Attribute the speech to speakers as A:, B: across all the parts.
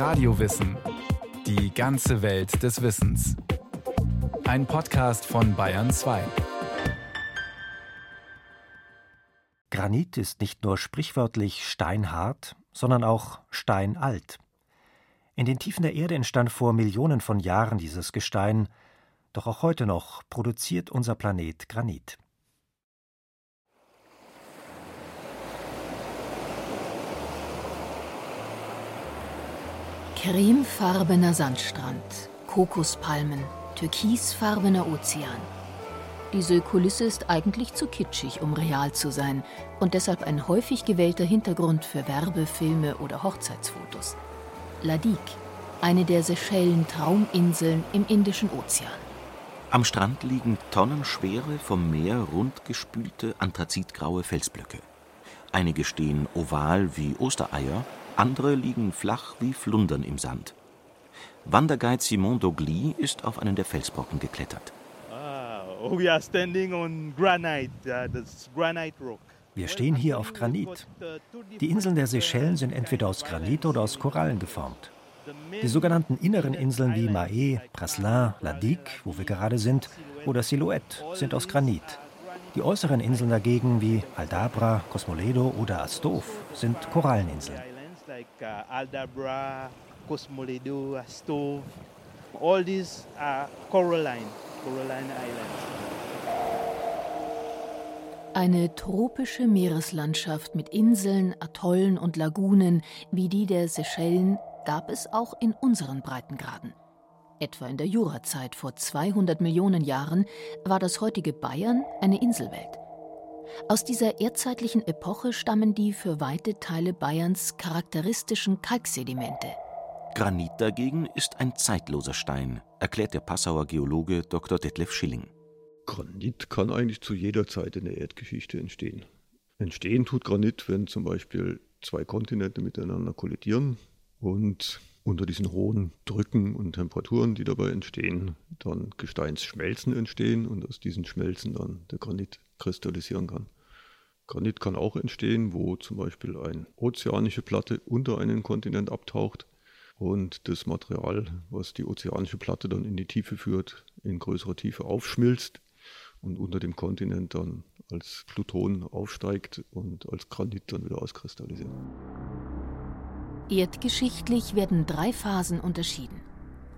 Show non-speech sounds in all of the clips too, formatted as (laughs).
A: Radiowissen. Die ganze Welt des Wissens. Ein Podcast von Bayern 2.
B: Granit ist nicht nur sprichwörtlich steinhart, sondern auch steinalt. In den Tiefen der Erde entstand vor Millionen von Jahren dieses Gestein, doch auch heute noch produziert unser Planet Granit.
C: Cremefarbener Sandstrand, Kokospalmen, türkisfarbener Ozean. Diese Kulisse ist eigentlich zu kitschig, um real zu sein und deshalb ein häufig gewählter Hintergrund für Werbefilme oder Hochzeitsfotos. Ladik, eine der Seychellen Trauminseln im Indischen Ozean.
D: Am Strand liegen tonnenschwere, vom Meer rundgespülte anthrazitgraue Felsblöcke. Einige stehen oval wie Ostereier, andere liegen flach wie Flundern im Sand. Wanderguide Simon Dogli ist auf einen der Felsbrocken geklettert.
E: Uh, wir
B: stehen hier auf Granit. Die Inseln der Seychellen sind entweder aus Granit oder aus Korallen geformt. Die sogenannten inneren Inseln wie Mahé, Praslin, Ladik, wo wir gerade sind, oder Silhouette sind aus Granit. Die äußeren Inseln dagegen wie Aldabra, Cosmoledo oder Astov sind Koralleninseln
E: like uh, Aldabra, Cosmoledo, Astove. All these are coralline, coralline islands.
C: Eine tropische Meereslandschaft mit Inseln, Atollen und Lagunen wie die der Seychellen gab es auch in unseren Breitengraden. Etwa in der Jurazeit vor 200 Millionen Jahren war das heutige Bayern eine Inselwelt. Aus dieser erdzeitlichen Epoche stammen die für weite Teile Bayerns charakteristischen Kalksedimente.
D: Granit dagegen ist ein zeitloser Stein, erklärt der Passauer Geologe Dr. Detlef Schilling.
F: Granit kann eigentlich zu jeder Zeit in der Erdgeschichte entstehen. Entstehen tut Granit, wenn zum Beispiel zwei Kontinente miteinander kollidieren und unter diesen hohen Drücken und Temperaturen, die dabei entstehen, dann Gesteinsschmelzen entstehen und aus diesen Schmelzen dann der Granit kristallisieren kann. Granit kann auch entstehen, wo zum Beispiel eine ozeanische Platte unter einen Kontinent abtaucht und das Material, was die ozeanische Platte dann in die Tiefe führt, in größerer Tiefe aufschmilzt und unter dem Kontinent dann als Pluton aufsteigt und als Granit dann wieder auskristallisiert.
C: Erdgeschichtlich werden drei Phasen unterschieden.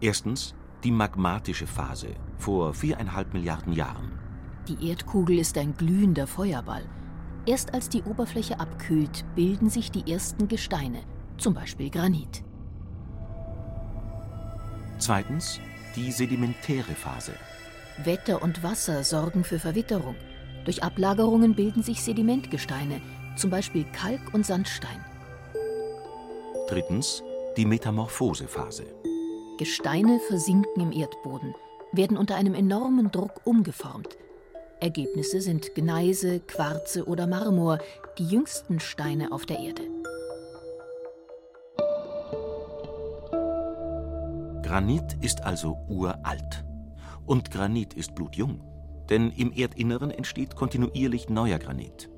D: Erstens die magmatische Phase vor viereinhalb Milliarden Jahren.
C: Die Erdkugel ist ein glühender Feuerball. Erst als die Oberfläche abkühlt, bilden sich die ersten Gesteine, zum Beispiel Granit.
D: Zweitens die sedimentäre Phase.
C: Wetter und Wasser sorgen für Verwitterung. Durch Ablagerungen bilden sich Sedimentgesteine, zum Beispiel Kalk und Sandstein.
D: Drittens die Metamorphosephase.
C: Gesteine versinken im Erdboden, werden unter einem enormen Druck umgeformt. Ergebnisse sind Gneise, Quarze oder Marmor, die jüngsten Steine auf der Erde.
D: Granit ist also uralt. Und Granit ist blutjung. Denn im Erdinneren entsteht kontinuierlich neuer Granit.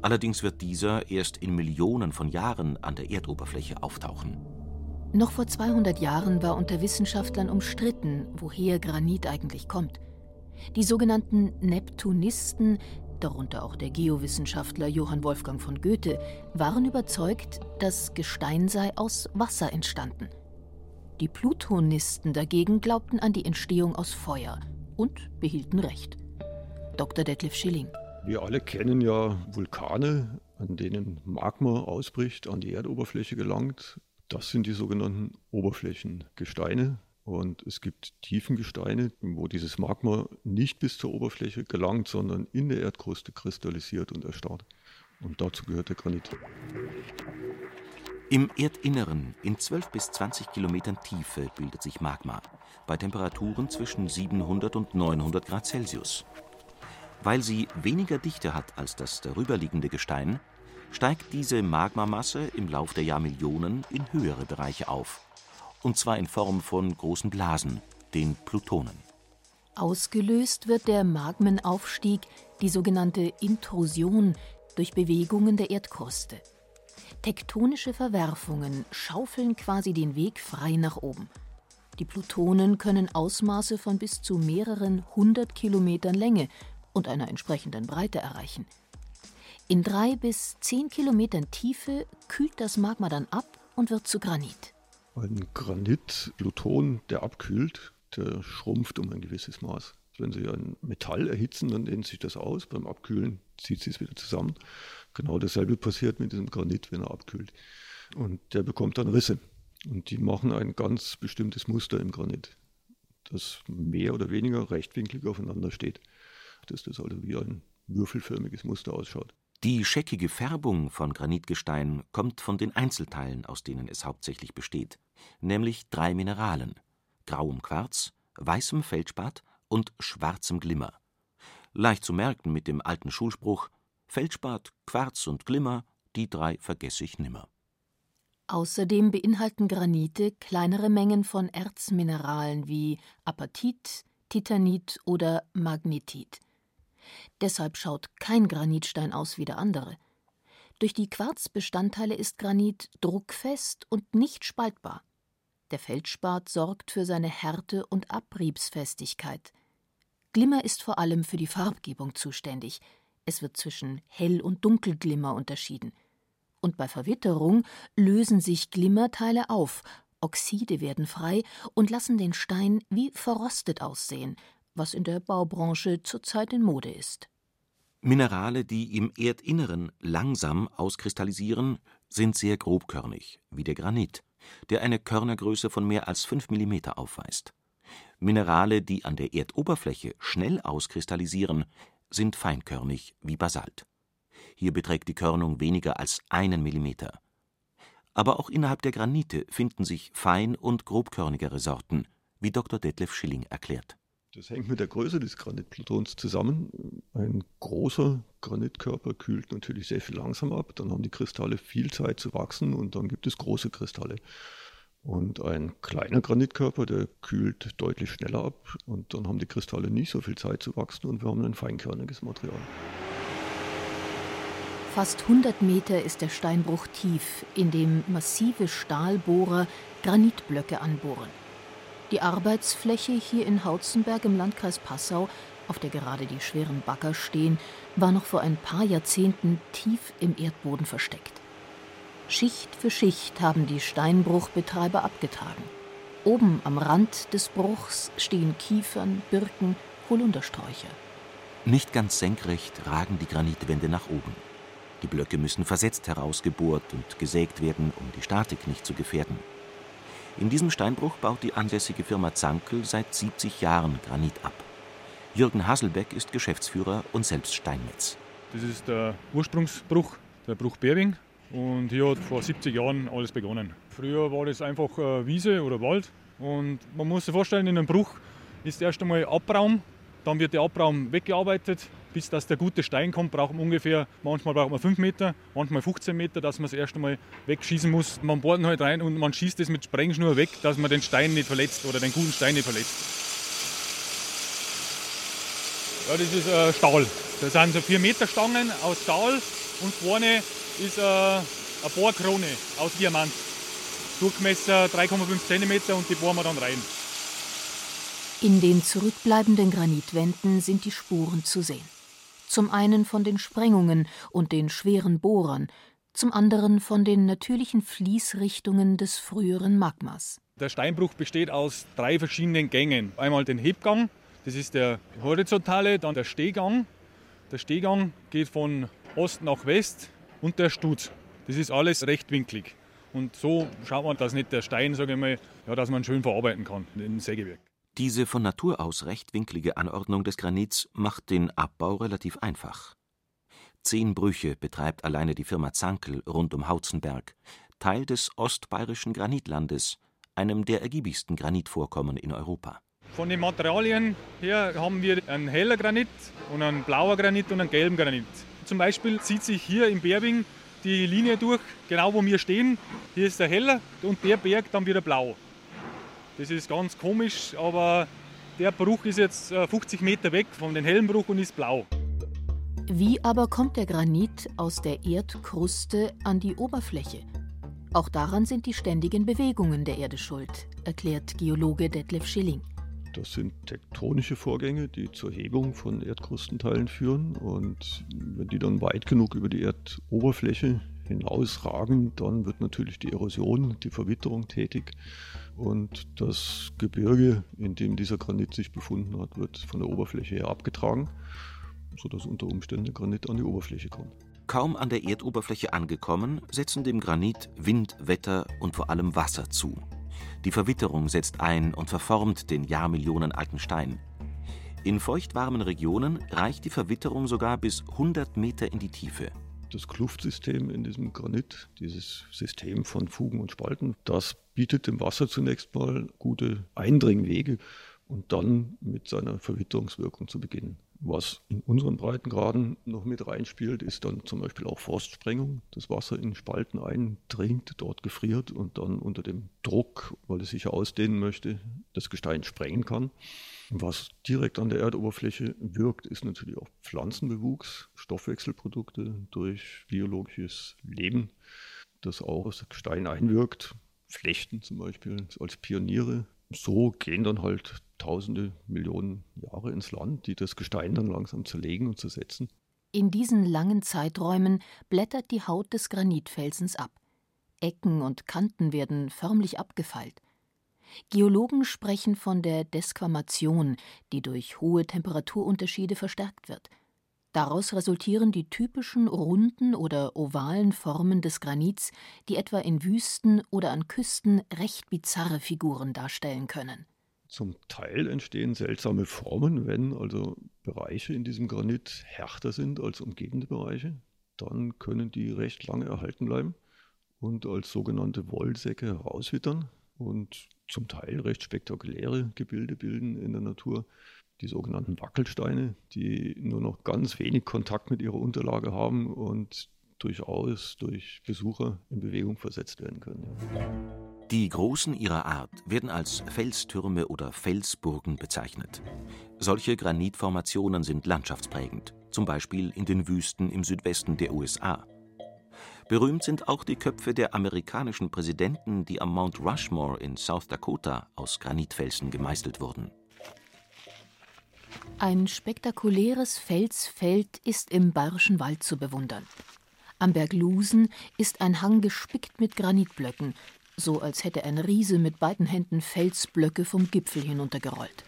D: Allerdings wird dieser erst in Millionen von Jahren an der Erdoberfläche auftauchen.
C: Noch vor 200 Jahren war unter Wissenschaftlern umstritten, woher Granit eigentlich kommt. Die sogenannten Neptunisten, darunter auch der Geowissenschaftler Johann Wolfgang von Goethe, waren überzeugt, das Gestein sei aus Wasser entstanden. Die Plutonisten dagegen glaubten an die Entstehung aus Feuer und behielten Recht. Dr. Detlef Schilling.
F: Wir alle kennen ja Vulkane, an denen Magma ausbricht, an die Erdoberfläche gelangt. Das sind die sogenannten Oberflächengesteine. Und es gibt Tiefengesteine, wo dieses Magma nicht bis zur Oberfläche gelangt, sondern in der Erdkruste kristallisiert und erstarrt. Und dazu gehört der Granit.
D: Im Erdinneren, in 12 bis 20 Kilometern Tiefe, bildet sich Magma, bei Temperaturen zwischen 700 und 900 Grad Celsius. Weil sie weniger Dichte hat als das darüberliegende Gestein, steigt diese Magmamasse im Lauf der Jahrmillionen in höhere Bereiche auf und zwar in Form von großen Blasen, den Plutonen.
C: Ausgelöst wird der Magmenaufstieg, die sogenannte Intrusion, durch Bewegungen der Erdkruste. Tektonische Verwerfungen schaufeln quasi den Weg frei nach oben. Die Plutonen können Ausmaße von bis zu mehreren hundert Kilometern Länge und einer entsprechenden Breite erreichen. In drei bis zehn Kilometern Tiefe kühlt das Magma dann ab und wird zu Granit.
F: Ein Granit-Pluton, der abkühlt, der schrumpft um ein gewisses Maß. Wenn Sie ein Metall erhitzen, dann dehnt sich das aus. Beim Abkühlen zieht sich es wieder zusammen. Genau dasselbe passiert mit diesem Granit, wenn er abkühlt. Und der bekommt dann Risse. Und die machen ein ganz bestimmtes Muster im Granit, das mehr oder weniger rechtwinklig aufeinander steht. Dass das also wie ein würfelförmiges Muster ausschaut.
D: Die scheckige Färbung von Granitgestein kommt von den Einzelteilen, aus denen es hauptsächlich besteht, nämlich drei Mineralen: grauem Quarz, weißem Feldspat und schwarzem Glimmer. Leicht zu merken mit dem alten Schulspruch: Feldspat, Quarz und Glimmer, die drei vergesse ich nimmer.
C: Außerdem beinhalten Granite kleinere Mengen von Erzmineralen wie Apatit, Titanit oder Magnetit. Deshalb schaut kein Granitstein aus wie der andere. Durch die Quarzbestandteile ist Granit druckfest und nicht spaltbar. Der Feldspat sorgt für seine Härte und Abriebsfestigkeit. Glimmer ist vor allem für die Farbgebung zuständig. Es wird zwischen Hell- und Dunkelglimmer unterschieden. Und bei Verwitterung lösen sich Glimmerteile auf, Oxide werden frei und lassen den Stein wie verrostet aussehen, was in der Baubranche zurzeit in Mode ist.
D: Minerale, die im Erdinneren langsam auskristallisieren, sind sehr grobkörnig, wie der Granit, der eine Körnergröße von mehr als 5 mm aufweist. Minerale, die an der Erdoberfläche schnell auskristallisieren, sind feinkörnig wie Basalt. Hier beträgt die Körnung weniger als einen Millimeter. Aber auch innerhalb der Granite finden sich fein- und grobkörnigere Sorten, wie Dr. Detlef Schilling erklärt
F: das hängt mit der Größe des Granitplutons zusammen. Ein großer Granitkörper kühlt natürlich sehr viel langsamer ab. Dann haben die Kristalle viel Zeit zu wachsen und dann gibt es große Kristalle. Und ein kleiner Granitkörper, der kühlt deutlich schneller ab und dann haben die Kristalle nicht so viel Zeit zu wachsen und wir haben ein feinkörniges Material.
C: Fast 100 Meter ist der Steinbruch tief, in dem massive Stahlbohrer Granitblöcke anbohren. Die Arbeitsfläche hier in Hautzenberg im Landkreis Passau, auf der gerade die schweren Bagger stehen, war noch vor ein paar Jahrzehnten tief im Erdboden versteckt. Schicht für Schicht haben die Steinbruchbetreiber abgetragen. Oben am Rand des Bruchs stehen Kiefern, Birken, Holundersträucher.
D: Nicht ganz senkrecht ragen die Granitwände nach oben. Die Blöcke müssen versetzt herausgebohrt und gesägt werden, um die Statik nicht zu gefährden. In diesem Steinbruch baut die ansässige Firma Zankel seit 70 Jahren Granit ab. Jürgen Hasselbeck ist Geschäftsführer und selbst Steinmetz.
G: Das ist der Ursprungsbruch, der Bruch Berwing. Und hier hat vor 70 Jahren alles begonnen. Früher war das einfach äh, Wiese oder Wald. Und man muss sich vorstellen, in einem Bruch ist erst einmal Abraum, dann wird der Abraum weggearbeitet, bis dass der gute Stein kommt, braucht man ungefähr, manchmal braucht man 5 Meter, manchmal 15 Meter, dass man es erst einmal wegschießen muss. Man bohrt ihn halt rein und man schießt es mit Sprengschnur weg, dass man den Stein nicht verletzt oder den guten Stein nicht verletzt. Ja, das ist äh, Stahl. Das sind so 4 Meter Stangen aus Stahl und vorne ist äh, eine Bohrkrone aus Diamant. Durchmesser 3,5 cm und die bohren wir dann rein.
C: In den zurückbleibenden Granitwänden sind die Spuren zu sehen zum einen von den Sprengungen und den schweren Bohrern, zum anderen von den natürlichen Fließrichtungen des früheren Magmas.
G: Der Steinbruch besteht aus drei verschiedenen Gängen. Einmal den Hebgang, das ist der horizontale, dann der Stehgang. Der Stehgang geht von Ost nach West und der Stutz. Das ist alles rechtwinklig. Und so schaut man, dass nicht der Stein, sage ich mal, ja, dass man schön verarbeiten kann im Sägewerk.
D: Diese von Natur aus rechtwinklige Anordnung des Granits macht den Abbau relativ einfach. Zehn Brüche betreibt alleine die Firma Zankel rund um Hautzenberg, Teil des ostbayerischen Granitlandes, einem der ergiebigsten Granitvorkommen in Europa.
G: Von den Materialien her haben wir einen heller Granit und einen blauer Granit und einen gelben Granit. Zum Beispiel zieht sich hier im Berbing die Linie durch, genau wo wir stehen. Hier ist der heller und der Berg dann wieder blau. Das ist ganz komisch, aber der Bruch ist jetzt 50 äh, Meter weg von dem hellen Bruch und ist blau.
C: Wie aber kommt der Granit aus der Erdkruste an die Oberfläche? Auch daran sind die ständigen Bewegungen der Erde schuld, erklärt Geologe Detlef Schilling.
F: Das sind tektonische Vorgänge, die zur Hebung von Erdkrustenteilen führen. Und wenn die dann weit genug über die Erdoberfläche hinausragen, dann wird natürlich die Erosion, die Verwitterung tätig. Und das Gebirge, in dem dieser Granit sich befunden hat, wird von der Oberfläche her abgetragen, sodass unter Umständen der Granit an die Oberfläche kommt.
D: Kaum an der Erdoberfläche angekommen, setzen dem Granit Wind, Wetter und vor allem Wasser zu. Die Verwitterung setzt ein und verformt den jahrmillionenalten Stein. In feuchtwarmen Regionen reicht die Verwitterung sogar bis 100 Meter in die Tiefe.
F: Das Kluftsystem in diesem Granit, dieses System von Fugen und Spalten, das bietet dem Wasser zunächst mal gute Eindringwege und dann mit seiner Verwitterungswirkung zu beginnen. Was in unseren Breitengraden noch mit reinspielt, ist dann zum Beispiel auch Frostsprengung. Das Wasser in Spalten eindringt, dort gefriert und dann unter dem Druck, weil es sich ausdehnen möchte, das Gestein sprengen kann. Was direkt an der Erdoberfläche wirkt, ist natürlich auch Pflanzenbewuchs, Stoffwechselprodukte durch biologisches Leben, das auch das Gestein einwirkt. Flechten zum Beispiel als Pioniere. So gehen dann halt Tausende, Millionen Jahre ins Land, die das Gestein dann langsam zerlegen und zersetzen.
C: In diesen langen Zeiträumen blättert die Haut des Granitfelsens ab. Ecken und Kanten werden förmlich abgefeilt. Geologen sprechen von der Desquamation, die durch hohe Temperaturunterschiede verstärkt wird. Daraus resultieren die typischen runden oder ovalen Formen des Granits, die etwa in Wüsten oder an Küsten recht bizarre Figuren darstellen können.
F: Zum Teil entstehen seltsame Formen, wenn also Bereiche in diesem Granit härter sind als umgebende Bereiche. Dann können die recht lange erhalten bleiben und als sogenannte Wollsäcke herauswittern und zum Teil recht spektakuläre Gebilde bilden in der Natur. Die sogenannten Wackelsteine, die nur noch ganz wenig Kontakt mit ihrer Unterlage haben und durchaus durch Besucher in Bewegung versetzt werden können.
D: Die Großen ihrer Art werden als Felstürme oder Felsburgen bezeichnet. Solche Granitformationen sind landschaftsprägend, zum Beispiel in den Wüsten im Südwesten der USA. Berühmt sind auch die Köpfe der amerikanischen Präsidenten, die am Mount Rushmore in South Dakota aus Granitfelsen gemeißelt wurden.
C: Ein spektakuläres Felsfeld ist im Bayerischen Wald zu bewundern. Am Berg Lusen ist ein Hang gespickt mit Granitblöcken, so als hätte ein Riese mit beiden Händen Felsblöcke vom Gipfel hinuntergerollt.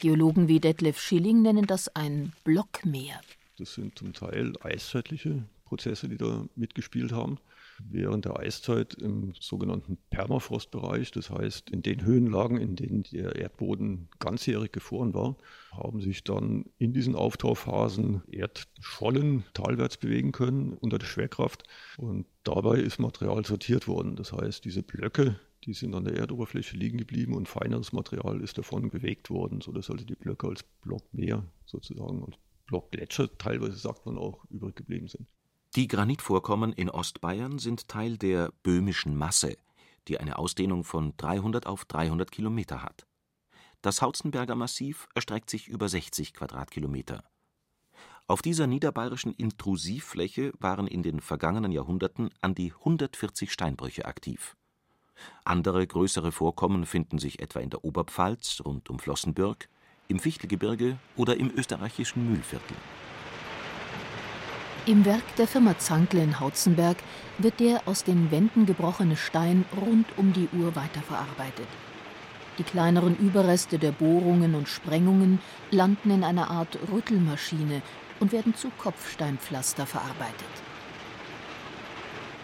C: Geologen wie Detlef Schilling nennen das ein Blockmeer.
F: Das sind zum Teil eiszeitliche Prozesse, die da mitgespielt haben. Während der Eiszeit im sogenannten Permafrostbereich, das heißt in den Höhenlagen, in denen der Erdboden ganzjährig gefroren war, haben sich dann in diesen Auftauphasen Erdschollen talwärts bewegen können unter der Schwerkraft. Und dabei ist Material sortiert worden. Das heißt, diese Blöcke, die sind an der Erdoberfläche liegen geblieben und feineres Material ist davon bewegt worden, sodass also die Blöcke als Blockmeer sozusagen, als Blockgletscher teilweise sagt man auch, übrig geblieben sind.
D: Die Granitvorkommen in Ostbayern sind Teil der Böhmischen Masse, die eine Ausdehnung von 300 auf 300 Kilometer hat. Das Hauzenberger Massiv erstreckt sich über 60 Quadratkilometer. Auf dieser niederbayerischen Intrusivfläche waren in den vergangenen Jahrhunderten an die 140 Steinbrüche aktiv. Andere größere Vorkommen finden sich etwa in der Oberpfalz rund um Flossenbürg, im Fichtelgebirge oder im österreichischen Mühlviertel.
C: Im Werk der Firma Zankle in Hautzenberg wird der aus den Wänden gebrochene Stein rund um die Uhr weiterverarbeitet. Die kleineren Überreste der Bohrungen und Sprengungen landen in einer Art Rüttelmaschine und werden zu Kopfsteinpflaster verarbeitet.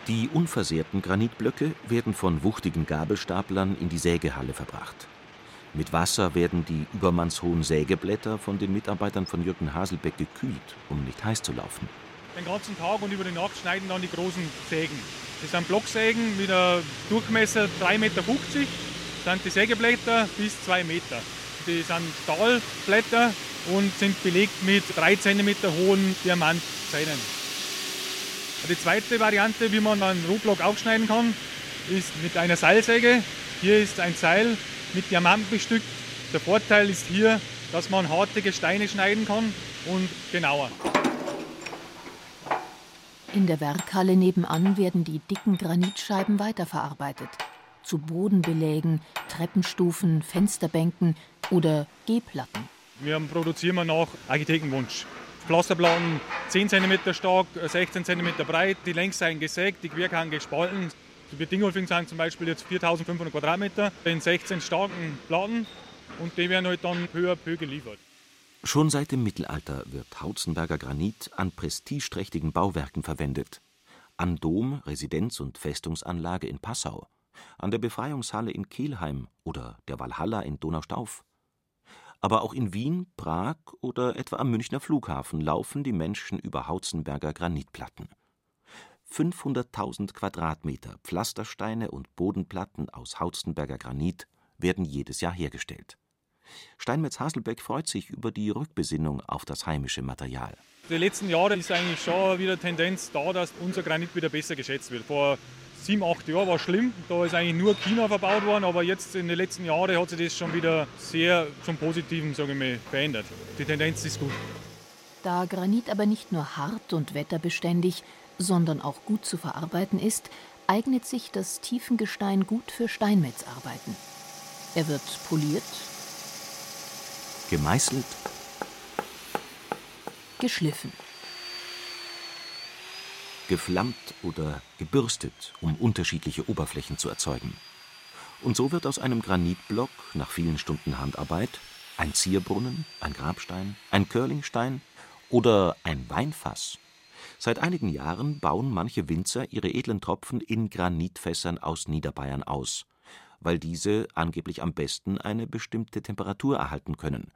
D: Die unversehrten Granitblöcke werden von wuchtigen Gabelstaplern in die Sägehalle verbracht. Mit Wasser werden die übermannshohen Sägeblätter von den Mitarbeitern von Jürgen Haselbeck gekühlt, um nicht heiß zu laufen
G: den ganzen Tag und über die Nacht schneiden dann die großen Sägen. Das sind Blocksägen mit einem Durchmesser 3,50 Meter, sind die Sägeblätter bis 2 Meter. Die sind Stahlblätter und sind belegt mit 3 cm hohen Diamantzähnen. Die zweite Variante, wie man einen Rohblock aufschneiden kann, ist mit einer Seilsäge. Hier ist ein Seil mit Diamanten bestückt. Der Vorteil ist hier, dass man harte Gesteine schneiden kann und genauer.
C: In der Werkhalle nebenan werden die dicken Granitscheiben weiterverarbeitet. Zu Bodenbelägen, Treppenstufen, Fensterbänken oder G-Platten.
G: Wir produzieren wir nach Architektenwunsch. Pflasterplatten 10 cm stark, 16 cm breit, die Längsseiten gesägt, die Querkanten gespalten. Die Dingolfing sind zum Beispiel jetzt 4500 Quadratmeter in 16 starken Platten und die werden halt dann peu à peu geliefert.
D: Schon seit dem Mittelalter wird Hautzenberger Granit an prestigeträchtigen Bauwerken verwendet. An Dom, Residenz und Festungsanlage in Passau, an der Befreiungshalle in Kelheim oder der Walhalla in Donaustauf. Aber auch in Wien, Prag oder etwa am Münchner Flughafen laufen die Menschen über Hautzenberger Granitplatten. 500.000 Quadratmeter Pflastersteine und Bodenplatten aus Hautzenberger Granit werden jedes Jahr hergestellt. Steinmetz Haselbeck freut sich über die Rückbesinnung auf das heimische Material.
G: Die letzten Jahre ist eigentlich schon wieder Tendenz da, dass unser Granit wieder besser geschätzt wird. Vor sieben, acht Jahren war es schlimm. Da ist eigentlich nur China verbaut worden, aber jetzt in den letzten Jahren hat sich das schon wieder sehr zum Positiven sage ich mal, verändert. Die Tendenz ist gut.
C: Da Granit aber nicht nur hart und wetterbeständig, sondern auch gut zu verarbeiten ist, eignet sich das Tiefengestein gut für Steinmetzarbeiten. Er wird poliert,
D: gemeißelt,
C: geschliffen,
D: geflammt oder gebürstet, um unterschiedliche Oberflächen zu erzeugen. Und so wird aus einem Granitblock nach vielen Stunden Handarbeit ein Zierbrunnen, ein Grabstein, ein Curlingstein oder ein Weinfass. Seit einigen Jahren bauen manche Winzer ihre edlen Tropfen in Granitfässern aus Niederbayern aus, weil diese angeblich am besten eine bestimmte Temperatur erhalten können.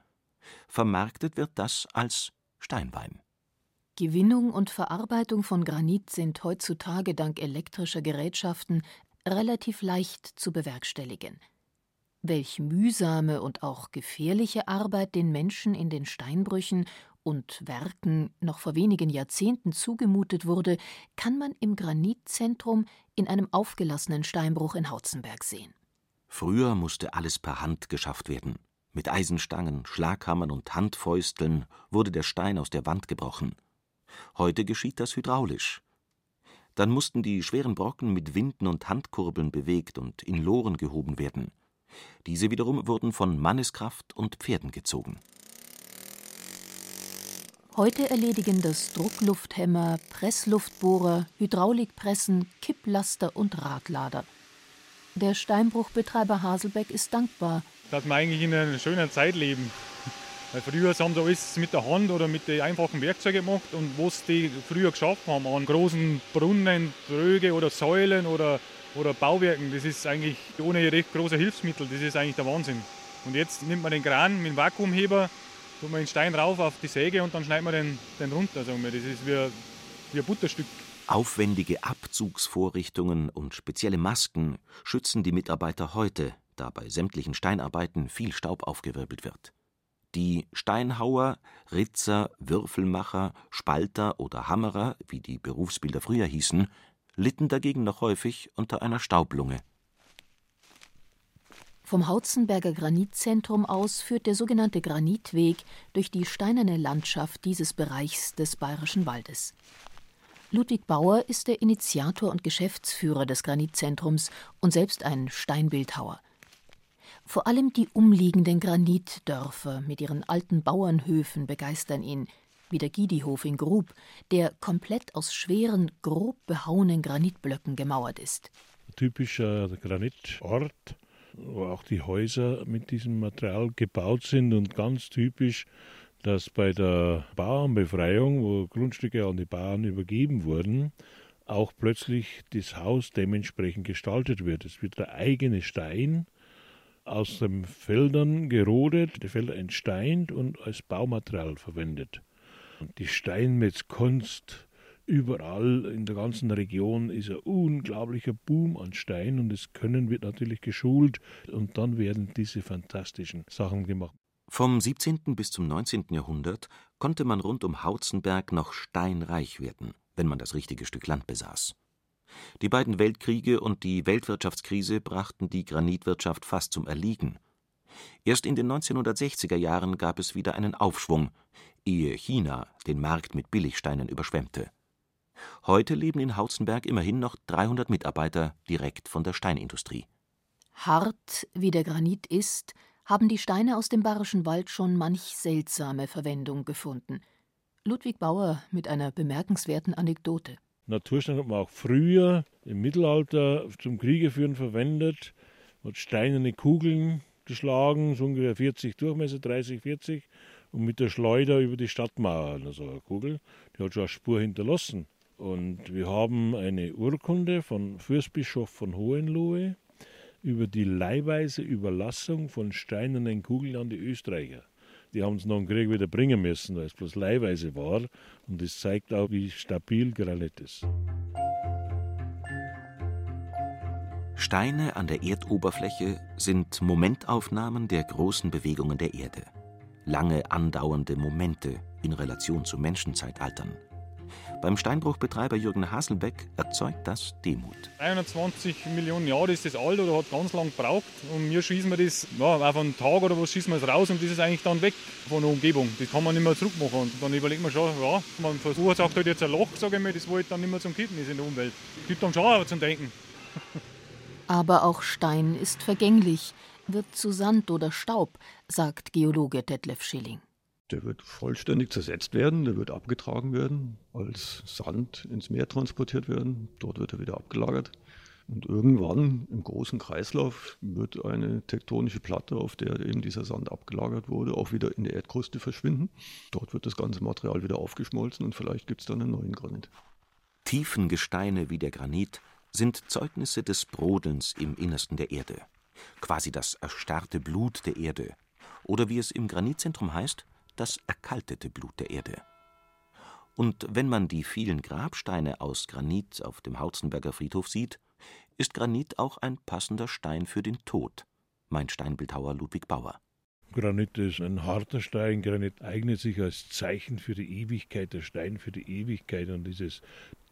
D: Vermarktet wird das als Steinwein.
C: Gewinnung und Verarbeitung von Granit sind heutzutage dank elektrischer Gerätschaften relativ leicht zu bewerkstelligen. Welch mühsame und auch gefährliche Arbeit den Menschen in den Steinbrüchen und Werken noch vor wenigen Jahrzehnten zugemutet wurde, kann man im Granitzentrum in einem aufgelassenen Steinbruch in Hautzenberg sehen.
D: Früher musste alles per Hand geschafft werden. Mit Eisenstangen, Schlaghammern und Handfäusteln wurde der Stein aus der Wand gebrochen. Heute geschieht das hydraulisch. Dann mussten die schweren Brocken mit Winden und Handkurbeln bewegt und in Loren gehoben werden. Diese wiederum wurden von Manneskraft und Pferden gezogen.
C: Heute erledigen das Drucklufthämmer, Pressluftbohrer, Hydraulikpressen, Kipplaster und Radlader. Der Steinbruchbetreiber Haselbeck ist dankbar.
G: Dass wir eigentlich in einer schönen Zeit leben. Weil früher haben sie alles mit der Hand oder mit den einfachen Werkzeugen gemacht und was die früher geschafft haben an großen Brunnen, Tröge oder Säulen oder, oder Bauwerken, das ist eigentlich ohne recht große Hilfsmittel, das ist eigentlich der Wahnsinn. Und jetzt nimmt man den Kran mit dem Vakuumheber, tut man den Stein rauf auf die Säge und dann schneidet man den, den runter. Sagen wir. Das ist wie, wie ein Butterstück.
D: Aufwendige Abzugsvorrichtungen und spezielle Masken schützen die Mitarbeiter heute, da bei sämtlichen Steinarbeiten viel Staub aufgewirbelt wird. Die Steinhauer, Ritzer, Würfelmacher, Spalter oder Hammerer, wie die Berufsbilder früher hießen, litten dagegen noch häufig unter einer Staublunge.
C: Vom Hautzenberger Granitzentrum aus führt der sogenannte Granitweg durch die steinerne Landschaft dieses Bereichs des Bayerischen Waldes. Ludwig Bauer ist der Initiator und Geschäftsführer des Granitzentrums und selbst ein Steinbildhauer. Vor allem die umliegenden Granitdörfer mit ihren alten Bauernhöfen begeistern ihn, wie der Gidihof in Grub, der komplett aus schweren, grob behauenen Granitblöcken gemauert ist.
H: Typischer Granitort, wo auch die Häuser mit diesem Material gebaut sind und ganz typisch, dass bei der Bauernbefreiung, wo Grundstücke an die Bauern übergeben wurden, auch plötzlich das Haus dementsprechend gestaltet wird. Es wird der eigene Stein aus den Feldern gerodet, die Felder entsteint und als Baumaterial verwendet. Und die Steinmetzkunst überall in der ganzen Region ist ein unglaublicher Boom an Stein und das Können wird natürlich geschult und dann werden diese fantastischen Sachen gemacht.
D: Vom 17. bis zum 19. Jahrhundert konnte man rund um Hautzenberg noch steinreich werden, wenn man das richtige Stück Land besaß. Die beiden Weltkriege und die Weltwirtschaftskrise brachten die Granitwirtschaft fast zum Erliegen. Erst in den 1960er Jahren gab es wieder einen Aufschwung, ehe China den Markt mit Billigsteinen überschwemmte. Heute leben in Hauzenberg immerhin noch 300 Mitarbeiter direkt von der Steinindustrie.
C: Hart wie der Granit ist, haben die Steine aus dem Bayerischen Wald schon manch seltsame Verwendung gefunden. Ludwig Bauer mit einer bemerkenswerten Anekdote.
H: Naturstein hat man auch früher im Mittelalter zum Kriegeführen verwendet, hat steinerne Kugeln geschlagen, so ungefähr 40 Durchmesser, 30, 40, und mit der Schleuder über die Stadtmauer, also eine Kugel, die hat schon eine Spur hinterlassen. Und wir haben eine Urkunde von Fürstbischof von Hohenlohe über die leihweise Überlassung von steinernen Kugeln an die Österreicher. Die haben es nach dem Krieg wieder bringen müssen, weil es bloß leihweise war. Und das zeigt auch, wie stabil Granit ist.
D: Steine an der Erdoberfläche sind Momentaufnahmen der großen Bewegungen der Erde. Lange andauernde Momente in Relation zu Menschenzeitaltern. Beim Steinbruchbetreiber Jürgen Haselbeck erzeugt das Demut.
G: 320 Millionen Jahre ist das alt oder hat ganz lang gebraucht. Und wir schießen wir das ja, auf einen Tag oder was schießen wir es raus und das ist eigentlich dann weg von der Umgebung. Das kann man nicht mehr zurückmachen. Und dann überlegt man schon, ja, man verursacht halt jetzt ein Loch, sage ich mal, das wo dann nicht mehr zum Kippen ist in der Umwelt. Gibt dann schon auch zum Denken. (laughs)
C: Aber auch Stein ist vergänglich, wird zu Sand oder Staub, sagt Geologe Detlef Schilling.
F: Der wird vollständig zersetzt werden, der wird abgetragen werden, als Sand ins Meer transportiert werden. Dort wird er wieder abgelagert. Und irgendwann im großen Kreislauf wird eine tektonische Platte, auf der eben dieser Sand abgelagert wurde, auch wieder in der Erdkruste verschwinden. Dort wird das ganze Material wieder aufgeschmolzen und vielleicht gibt es dann einen neuen Granit.
D: Tiefengesteine wie der Granit sind Zeugnisse des Brodelns im Innersten der Erde. Quasi das erstarrte Blut der Erde. Oder wie es im Granitzentrum heißt, das erkaltete Blut der Erde. Und wenn man die vielen Grabsteine aus Granit auf dem Hauzenberger Friedhof sieht, ist Granit auch ein passender Stein für den Tod, meint Steinbildhauer Ludwig Bauer.
H: Granit ist ein harter Stein. Granit eignet sich als Zeichen für die Ewigkeit, der Stein für die Ewigkeit und dieses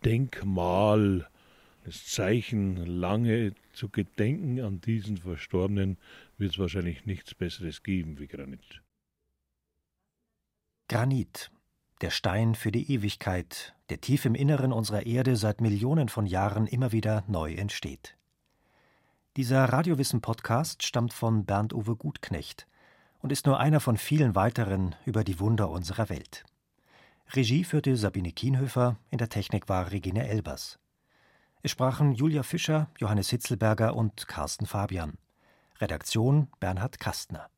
H: Denkmal, das Zeichen, lange zu gedenken an diesen Verstorbenen, wird es wahrscheinlich nichts Besseres geben wie Granit.
B: Granit, der Stein für die Ewigkeit, der tief im Inneren unserer Erde seit Millionen von Jahren immer wieder neu entsteht. Dieser Radiowissen-Podcast stammt von Bernd-Uwe Gutknecht und ist nur einer von vielen weiteren über die Wunder unserer Welt. Regie führte Sabine Kienhöfer, in der Technik war Regine Elbers. Es sprachen Julia Fischer, Johannes Hitzelberger und Carsten Fabian. Redaktion Bernhard Kastner.